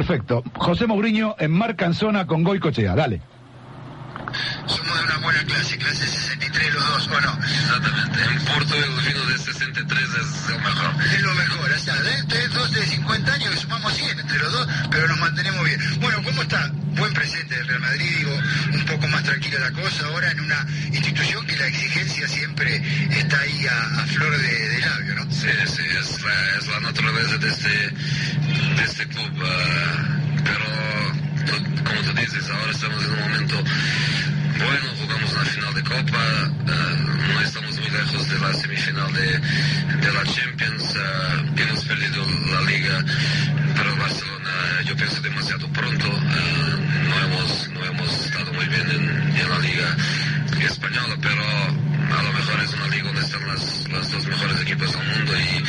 Perfecto. José Mourinho en Marca en Zona con Goicochea. Dale. Somos de una buena clase, clase 63 los dos, ¿o no? Exactamente. En Porto vino de 63 es lo mejor. Es lo mejor, o sea, de, de dos de 50 años que sumamos 100 entre los dos, pero nos mantenemos bien. Bueno, ¿cómo está? Buen presente del Real Madrid, digo, un poco más tranquila la cosa ahora en una institución que la exigencia siempre está ahí a, a flor de, de, labio, ¿no? Sí, sí, es la, es la naturaleza de este, de este club, uh, pero como tú dices, ahora estamos en un momento bueno, jugamos una final de Copa, uh, no estamos muy lejos de la semifinal de, de la Champions, uh, hemos perdido la liga, pero Barcelona yo pienso demasiado pronto, no, hemos, no hemos estado muy bien en, en, la liga española, pero a lo mejor es una liga donde están las, las dos mejores equipos del mundo y